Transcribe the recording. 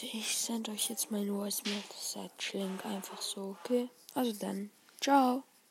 Leute, ich sende euch jetzt mein Voice Message Link einfach so, okay? Also dann, ciao.